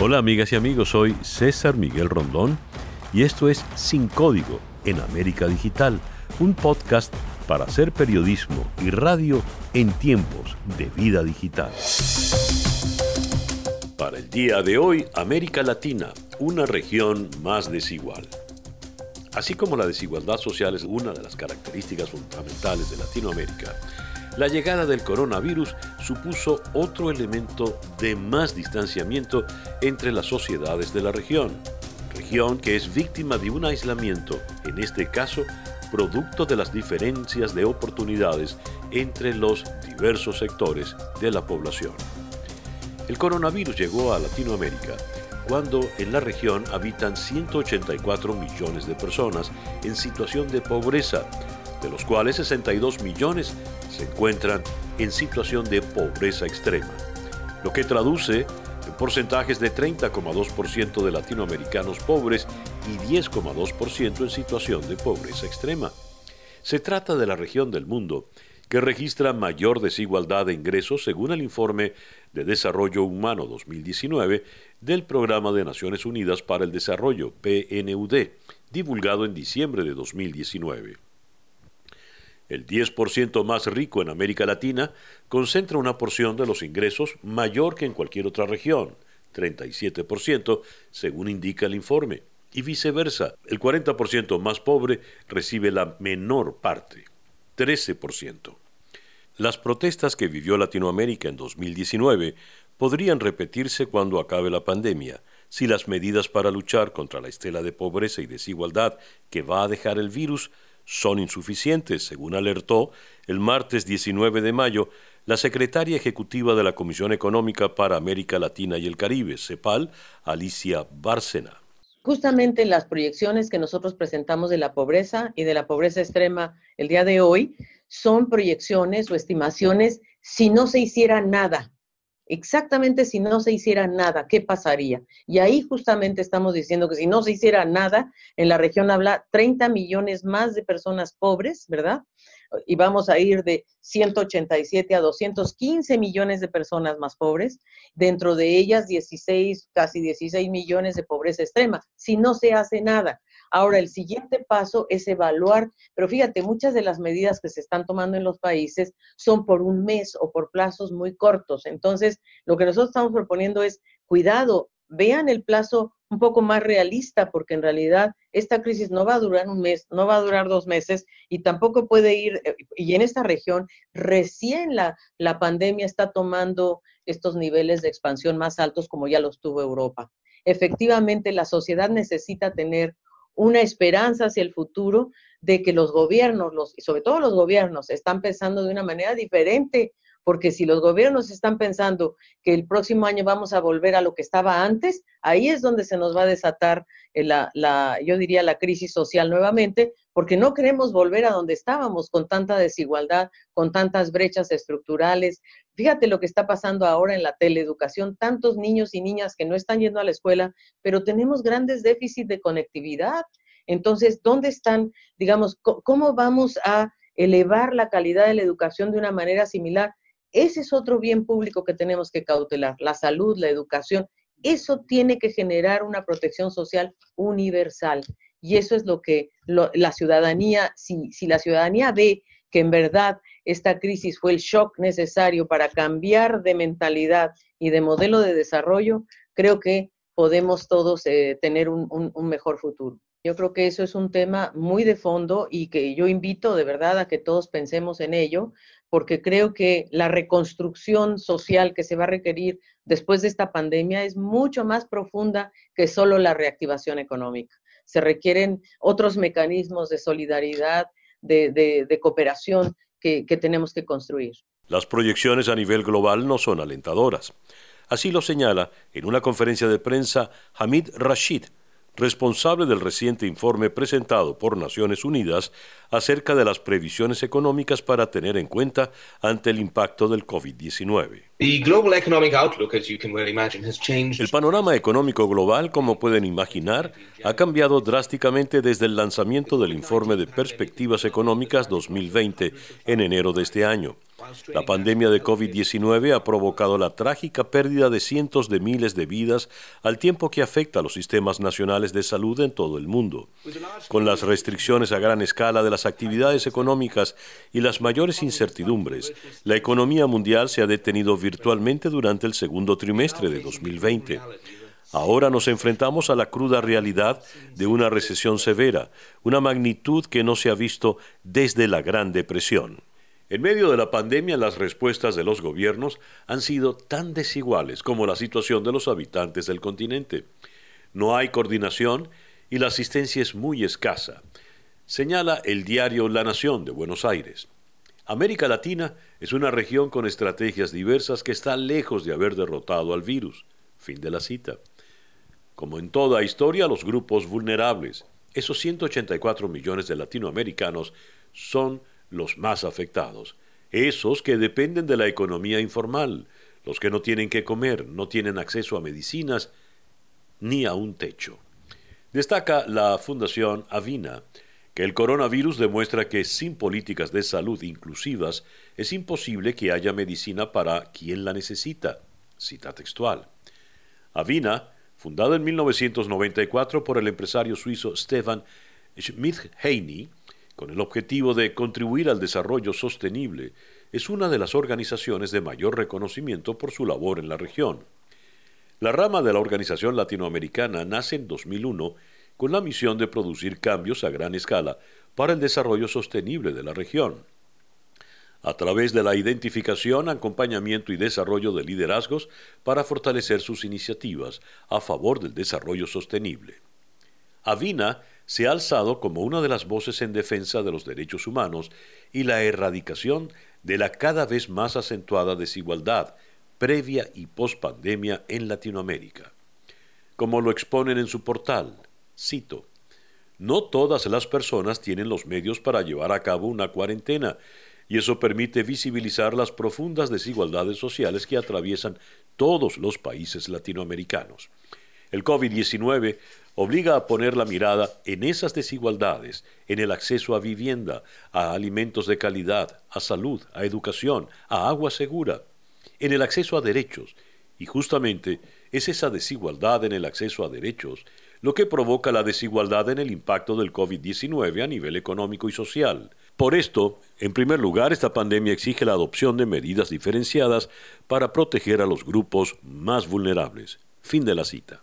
Hola amigas y amigos, soy César Miguel Rondón y esto es Sin Código en América Digital, un podcast para hacer periodismo y radio en tiempos de vida digital. Para el día de hoy, América Latina, una región más desigual. Así como la desigualdad social es una de las características fundamentales de Latinoamérica, la llegada del coronavirus supuso otro elemento de más distanciamiento entre las sociedades de la región, región que es víctima de un aislamiento, en este caso, producto de las diferencias de oportunidades entre los diversos sectores de la población. El coronavirus llegó a Latinoamérica cuando en la región habitan 184 millones de personas en situación de pobreza, de los cuales 62 millones se encuentran en situación de pobreza extrema, lo que traduce en porcentajes de 30,2% de latinoamericanos pobres y 10,2% en situación de pobreza extrema. Se trata de la región del mundo que registra mayor desigualdad de ingresos según el informe de Desarrollo Humano 2019 del Programa de Naciones Unidas para el Desarrollo, PNUD, divulgado en diciembre de 2019. El 10% más rico en América Latina concentra una porción de los ingresos mayor que en cualquier otra región, 37%, según indica el informe. Y viceversa, el 40% más pobre recibe la menor parte, 13%. Las protestas que vivió Latinoamérica en 2019 podrían repetirse cuando acabe la pandemia, si las medidas para luchar contra la estela de pobreza y desigualdad que va a dejar el virus son insuficientes, según alertó el martes 19 de mayo la secretaria ejecutiva de la Comisión Económica para América Latina y el Caribe, CEPAL, Alicia Bárcena. Justamente las proyecciones que nosotros presentamos de la pobreza y de la pobreza extrema el día de hoy son proyecciones o estimaciones si no se hiciera nada exactamente si no se hiciera nada, ¿qué pasaría? Y ahí justamente estamos diciendo que si no se hiciera nada, en la región habla 30 millones más de personas pobres, ¿verdad? Y vamos a ir de 187 a 215 millones de personas más pobres, dentro de ellas 16, casi 16 millones de pobreza extrema, si no se hace nada. Ahora, el siguiente paso es evaluar, pero fíjate, muchas de las medidas que se están tomando en los países son por un mes o por plazos muy cortos. Entonces, lo que nosotros estamos proponiendo es, cuidado, vean el plazo un poco más realista, porque en realidad esta crisis no va a durar un mes, no va a durar dos meses y tampoco puede ir, eh, y en esta región recién la, la pandemia está tomando estos niveles de expansión más altos como ya los tuvo Europa. Efectivamente, la sociedad necesita tener una esperanza hacia el futuro de que los gobiernos, los, y sobre todo los gobiernos, están pensando de una manera diferente, porque si los gobiernos están pensando que el próximo año vamos a volver a lo que estaba antes, ahí es donde se nos va a desatar eh, la, la, yo diría, la crisis social nuevamente, porque no queremos volver a donde estábamos con tanta desigualdad, con tantas brechas estructurales. Fíjate lo que está pasando ahora en la teleeducación, tantos niños y niñas que no están yendo a la escuela, pero tenemos grandes déficits de conectividad. Entonces, ¿dónde están, digamos, cómo vamos a elevar la calidad de la educación de una manera similar? Ese es otro bien público que tenemos que cautelar, la salud, la educación. Eso tiene que generar una protección social universal. Y eso es lo que la ciudadanía, si, si la ciudadanía ve que en verdad esta crisis fue el shock necesario para cambiar de mentalidad y de modelo de desarrollo, creo que podemos todos eh, tener un, un, mejor futuro. Yo creo que eso es un tema muy de fondo y que yo invito de verdad a que todos pensemos en ello, porque creo que la reconstrucción social que se va a requerir después de esta pandemia es mucho más profunda que solo la reactivación económica se requieren otros mecanismos de solidaridad, de, cooperación que, tenemos que construir. Las proyecciones a nivel global no son alentadoras. Así lo señala en una conferencia de prensa Hamid Rashid, responsable del reciente informe presentado por Naciones Unidas acerca de las previsiones económicas para tener en cuenta ante el impacto del COVID-19. El panorama económico global, como pueden imaginar, ha cambiado drásticamente desde el lanzamiento del informe de Perspectivas Económicas 2020 en enero de este año. La pandemia de COVID-19 ha provocado la trágica pérdida de cientos de miles de vidas al tiempo que afecta a los sistemas nacionales de salud en todo el mundo. Con las restricciones a gran escala de las actividades económicas y las mayores incertidumbres, la economía mundial se ha detenido virtualmente durante el segundo trimestre de 2020. Ahora nos enfrentamos a la cruda realidad de una recesión severa, una magnitud que no se ha visto desde la Gran Depresión. En medio de la pandemia, las respuestas de los gobiernos han sido tan desiguales como la situación de los habitantes del continente. No hay coordinación y la asistencia es muy escasa, señala el diario La Nación de Buenos Aires. América Latina es una región con estrategias diversas que está lejos de haber derrotado al virus. Fin de la cita. Como en toda historia, los grupos vulnerables, esos 184 millones de latinoamericanos, son los más afectados, esos que dependen de la economía informal, los que no tienen que comer, no tienen acceso a medicinas ni a un techo. Destaca la Fundación Avina que el coronavirus demuestra que sin políticas de salud inclusivas es imposible que haya medicina para quien la necesita. Cita textual. Avina, fundada en 1994 por el empresario suizo Stefan Schmidt-Heine, con el objetivo de contribuir al desarrollo sostenible, es una de las organizaciones de mayor reconocimiento por su labor en la región. La rama de la organización latinoamericana nace en 2001 con la misión de producir cambios a gran escala para el desarrollo sostenible de la región. A través de la identificación, acompañamiento y desarrollo de liderazgos para fortalecer sus iniciativas a favor del desarrollo sostenible. Avina se ha alzado como una de las voces en defensa de los derechos humanos y la erradicación de la cada vez más acentuada desigualdad previa y pospandemia en Latinoamérica. Como lo exponen en su portal, cito, no todas las personas tienen los medios para llevar a cabo una cuarentena, y eso permite visibilizar las profundas desigualdades sociales que atraviesan todos los países latinoamericanos. El COVID-19 obliga a poner la mirada en esas desigualdades, en el acceso a vivienda, a alimentos de calidad, a salud, a educación, a agua segura, en el acceso a derechos. Y justamente es esa desigualdad en el acceso a derechos lo que provoca la desigualdad en el impacto del COVID-19 a nivel económico y social. Por esto, en primer lugar, esta pandemia exige la adopción de medidas diferenciadas para proteger a los grupos más vulnerables. Fin de la cita.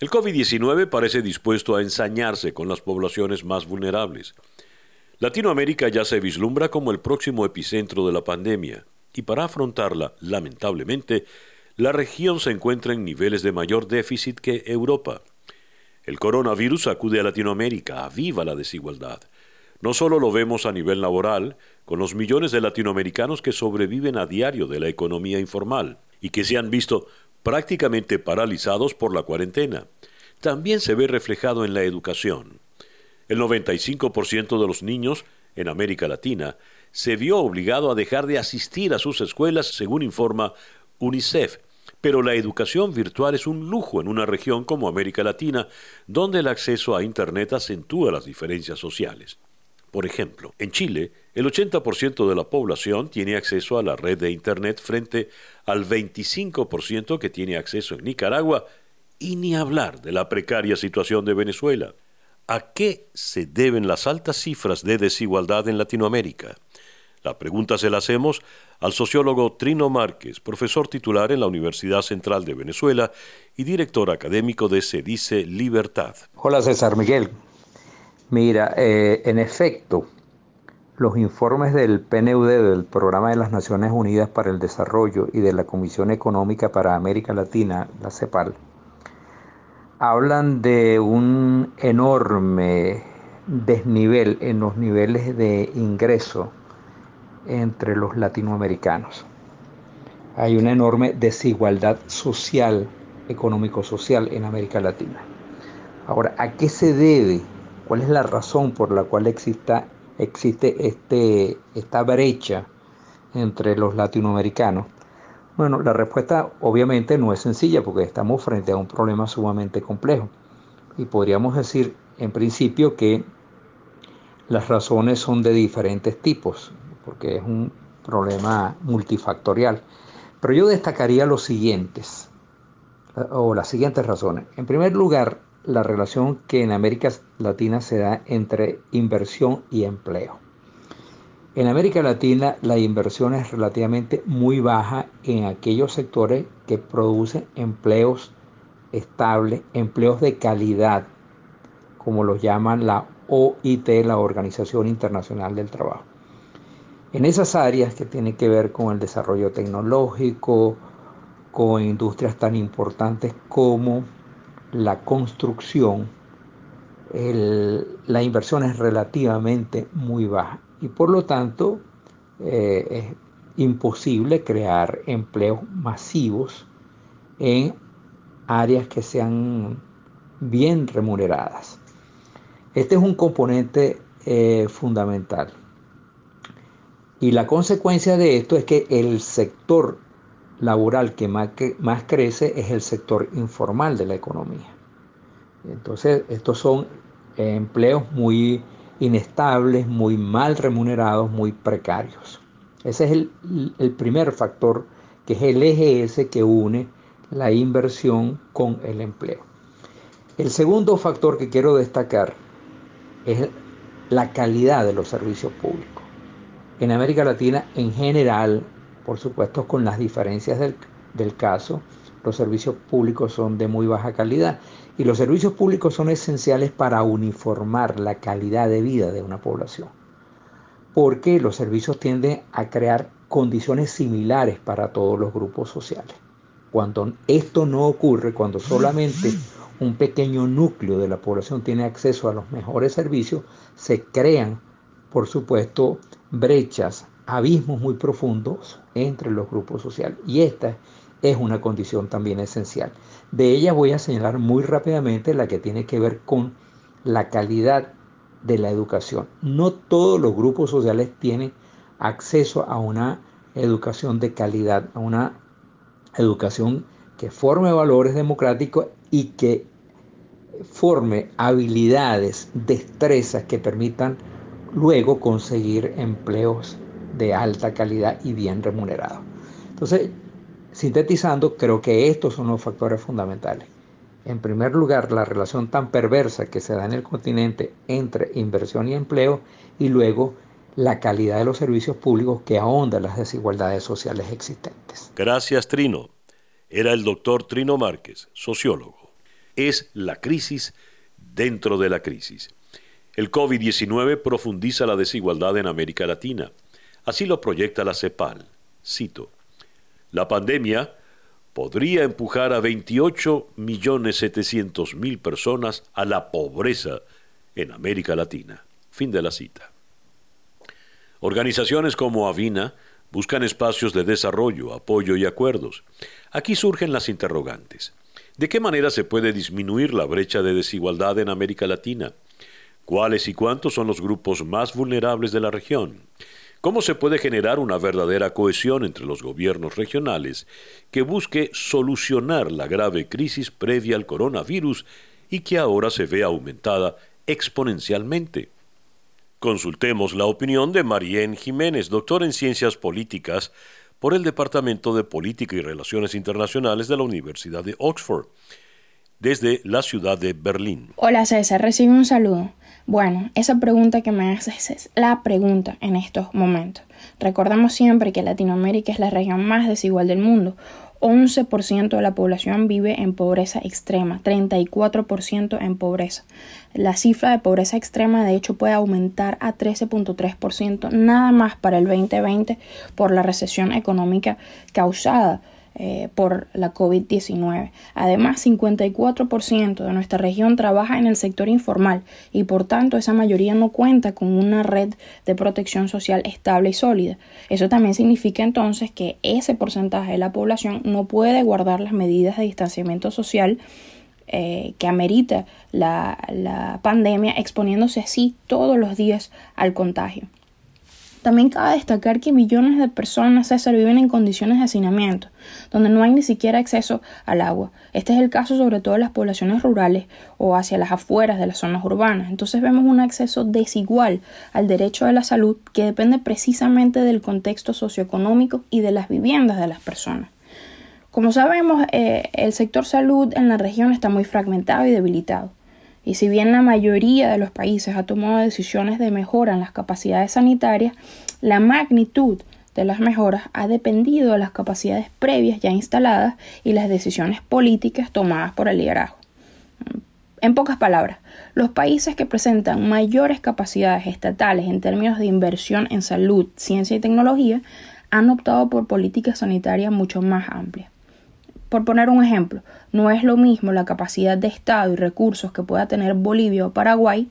El COVID-19 parece dispuesto a ensañarse con las poblaciones más vulnerables. Latinoamérica ya se vislumbra como el próximo epicentro de la pandemia, y para afrontarla, lamentablemente, la región se encuentra en niveles de mayor déficit que Europa. El coronavirus acude a Latinoamérica, aviva la desigualdad. No solo lo vemos a nivel laboral, con los millones de latinoamericanos que sobreviven a diario de la economía informal y que se han visto prácticamente paralizados por la cuarentena. También se ve reflejado en la educación. El 95% de los niños en América Latina se vio obligado a dejar de asistir a sus escuelas, según informa UNICEF. Pero la educación virtual es un lujo en una región como América Latina, donde el acceso a Internet acentúa las diferencias sociales. Por ejemplo, en Chile, el 80% de la población tiene acceso a la red de Internet frente al 25% que tiene acceso en Nicaragua, y ni hablar de la precaria situación de Venezuela. ¿A qué se deben las altas cifras de desigualdad en Latinoamérica? La pregunta se la hacemos al sociólogo Trino Márquez, profesor titular en la Universidad Central de Venezuela y director académico de Se Dice Libertad. Hola César Miguel, Mira, eh, en efecto, los informes del PNUD, del Programa de las Naciones Unidas para el Desarrollo y de la Comisión Económica para América Latina, la CEPAL, hablan de un enorme desnivel en los niveles de ingreso entre los latinoamericanos. Hay una enorme desigualdad social, económico-social en América Latina. Ahora, ¿a qué se debe ¿Cuál es la razón por la cual existe este, esta brecha entre los latinoamericanos? Bueno, la respuesta obviamente no es sencilla porque estamos frente a un problema sumamente complejo. Y podríamos decir en principio que las razones son de diferentes tipos, porque es un problema multifactorial. Pero yo destacaría los siguientes, o las siguientes razones. En primer lugar, la relación que en América Latina se da entre inversión y empleo. En América Latina la inversión es relativamente muy baja en aquellos sectores que producen empleos estables, empleos de calidad, como los llaman la OIT, la Organización Internacional del Trabajo. En esas áreas que tienen que ver con el desarrollo tecnológico, con industrias tan importantes como la construcción, la inversión es relativamente muy baja y por lo tanto eh, es imposible crear empleos masivos en áreas que sean bien remuneradas. Este es un componente eh, fundamental. Y la consecuencia de esto es que el sector laboral que más, que más crece es el sector informal de la economía. Entonces, estos son empleos muy inestables, muy mal remunerados, muy precarios. Ese es el, el, primer factor, que es el eje ese que une la inversión con el empleo. El segundo factor que quiero destacar es la calidad de los servicios públicos en América Latina en general, por supuesto con las diferencias del, caso, los servicios públicos son de muy baja calidad y los servicios públicos son esenciales para uniformar la calidad de vida de una población, porque los servicios tienden a crear condiciones similares para todos los grupos sociales. Cuando esto no ocurre, cuando solamente un pequeño núcleo de la población tiene acceso a los mejores servicios, se crean por supuesto, brechas, abismos muy profundos entre los grupos sociales. Y esta es una condición también esencial. De ellas voy a señalar muy rápidamente la que tiene que ver con la calidad de la educación. No todos los grupos sociales tienen acceso a una educación de calidad, a una educación que forme valores democráticos y que forme habilidades, destrezas que permitan luego conseguir empleos de alta calidad y bien remunerados. Entonces, sintetizando, creo que estos son los factores fundamentales. En primer lugar, la relación tan perversa que se da en el continente entre inversión y empleo y luego la calidad de los servicios públicos que ahonda las desigualdades sociales existentes. Gracias, Trino. Era el doctor Trino Márquez, sociólogo. Es la crisis dentro de la crisis. El COVID-19 profundiza la desigualdad en América Latina. Así lo proyecta la CEPAL. Cito. La pandemia podría empujar a 28.700.000 personas a la pobreza en América Latina. Fin de la cita. Organizaciones como Avina buscan espacios de desarrollo, apoyo y acuerdos. Aquí surgen las interrogantes. ¿De qué manera se puede disminuir la brecha de desigualdad en América Latina? ¿Cuáles y cuántos son los grupos más vulnerables de la región? ¿Cómo se puede generar una verdadera cohesión entre los gobiernos regionales que busque solucionar la grave crisis previa al coronavirus y que ahora se ve aumentada exponencialmente? Consultemos la opinión de Marién Jiménez, doctor en Ciencias Políticas por el Departamento de Política y Relaciones Internacionales de la Universidad de Oxford, desde la ciudad de Berlín. Hola César, recibo un saludo. Bueno, esa pregunta que me haces es la pregunta en estos momentos. Recordamos siempre que Latinoamérica es la región más desigual del mundo. 11% de la población vive en pobreza extrema, 34% en pobreza. La cifra de pobreza extrema de hecho puede aumentar a 13.3% nada más para el 2020 por la recesión económica causada eh, por la COVID-19. Además, 54% de nuestra región trabaja en el sector informal y por tanto esa mayoría no cuenta con una red de protección social estable y sólida. Eso también significa entonces que ese porcentaje de la población no puede guardar las medidas de distanciamiento social eh, que amerita la pandemia exponiéndose así todos los días al contagio. También cabe destacar que millones de personas, César, viven en condiciones de hacinamiento, donde no hay ni siquiera acceso al agua. Este es el caso sobre todo en las poblaciones rurales o hacia las afueras de las zonas urbanas. Entonces vemos un acceso desigual al derecho a la salud que depende precisamente del contexto socioeconómico y de las viviendas de las personas. Como sabemos, eh, el sector salud en la región está muy fragmentado y debilitado. Y si bien la mayoría de los países ha tomado decisiones de mejora en las capacidades sanitarias, la magnitud de las mejoras ha dependido de las capacidades previas ya instaladas y las decisiones políticas tomadas por el liderazgo. En pocas palabras, los países que presentan mayores capacidades estatales en términos de inversión en salud, ciencia y tecnología han optado por políticas sanitarias mucho más amplias. Por poner un ejemplo, no es lo mismo la capacidad de Estado y recursos que pueda tener Bolivia o Paraguay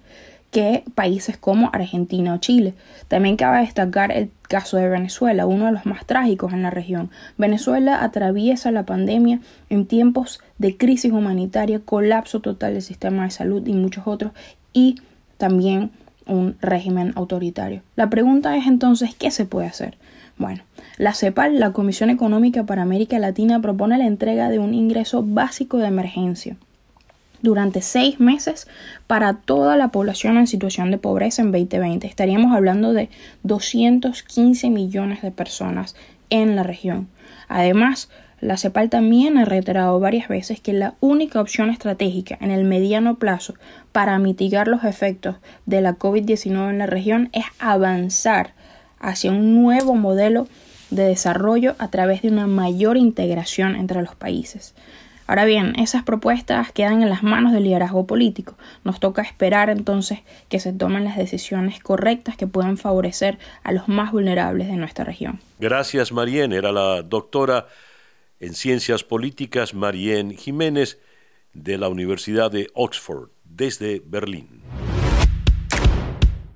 que países como Argentina o Chile. También cabe destacar el caso de Venezuela, uno de los más trágicos en la región. Venezuela atraviesa la pandemia en tiempos de crisis humanitaria, colapso total del sistema de salud y muchos otros, y también un régimen autoritario. La pregunta es entonces, ¿qué se puede hacer? Bueno, la CEPAL, la Comisión Económica para América Latina, propone la entrega de un ingreso básico de emergencia durante seis meses para toda la población en situación de pobreza en 2020. Estaríamos hablando de 215 millones de personas en la región. Además, la CEPAL también ha reiterado varias veces que la única opción estratégica en el mediano plazo para mitigar los efectos de la COVID-19 en la región es avanzar hacia un nuevo modelo de desarrollo a través de una mayor integración entre los países. Ahora bien, esas propuestas quedan en las manos del liderazgo político. Nos toca esperar entonces que se tomen las decisiones correctas que puedan favorecer a los más vulnerables de nuestra región. Gracias, Marien. Era la doctora en Ciencias Políticas, Marien Jiménez, de la Universidad de Oxford, desde Berlín.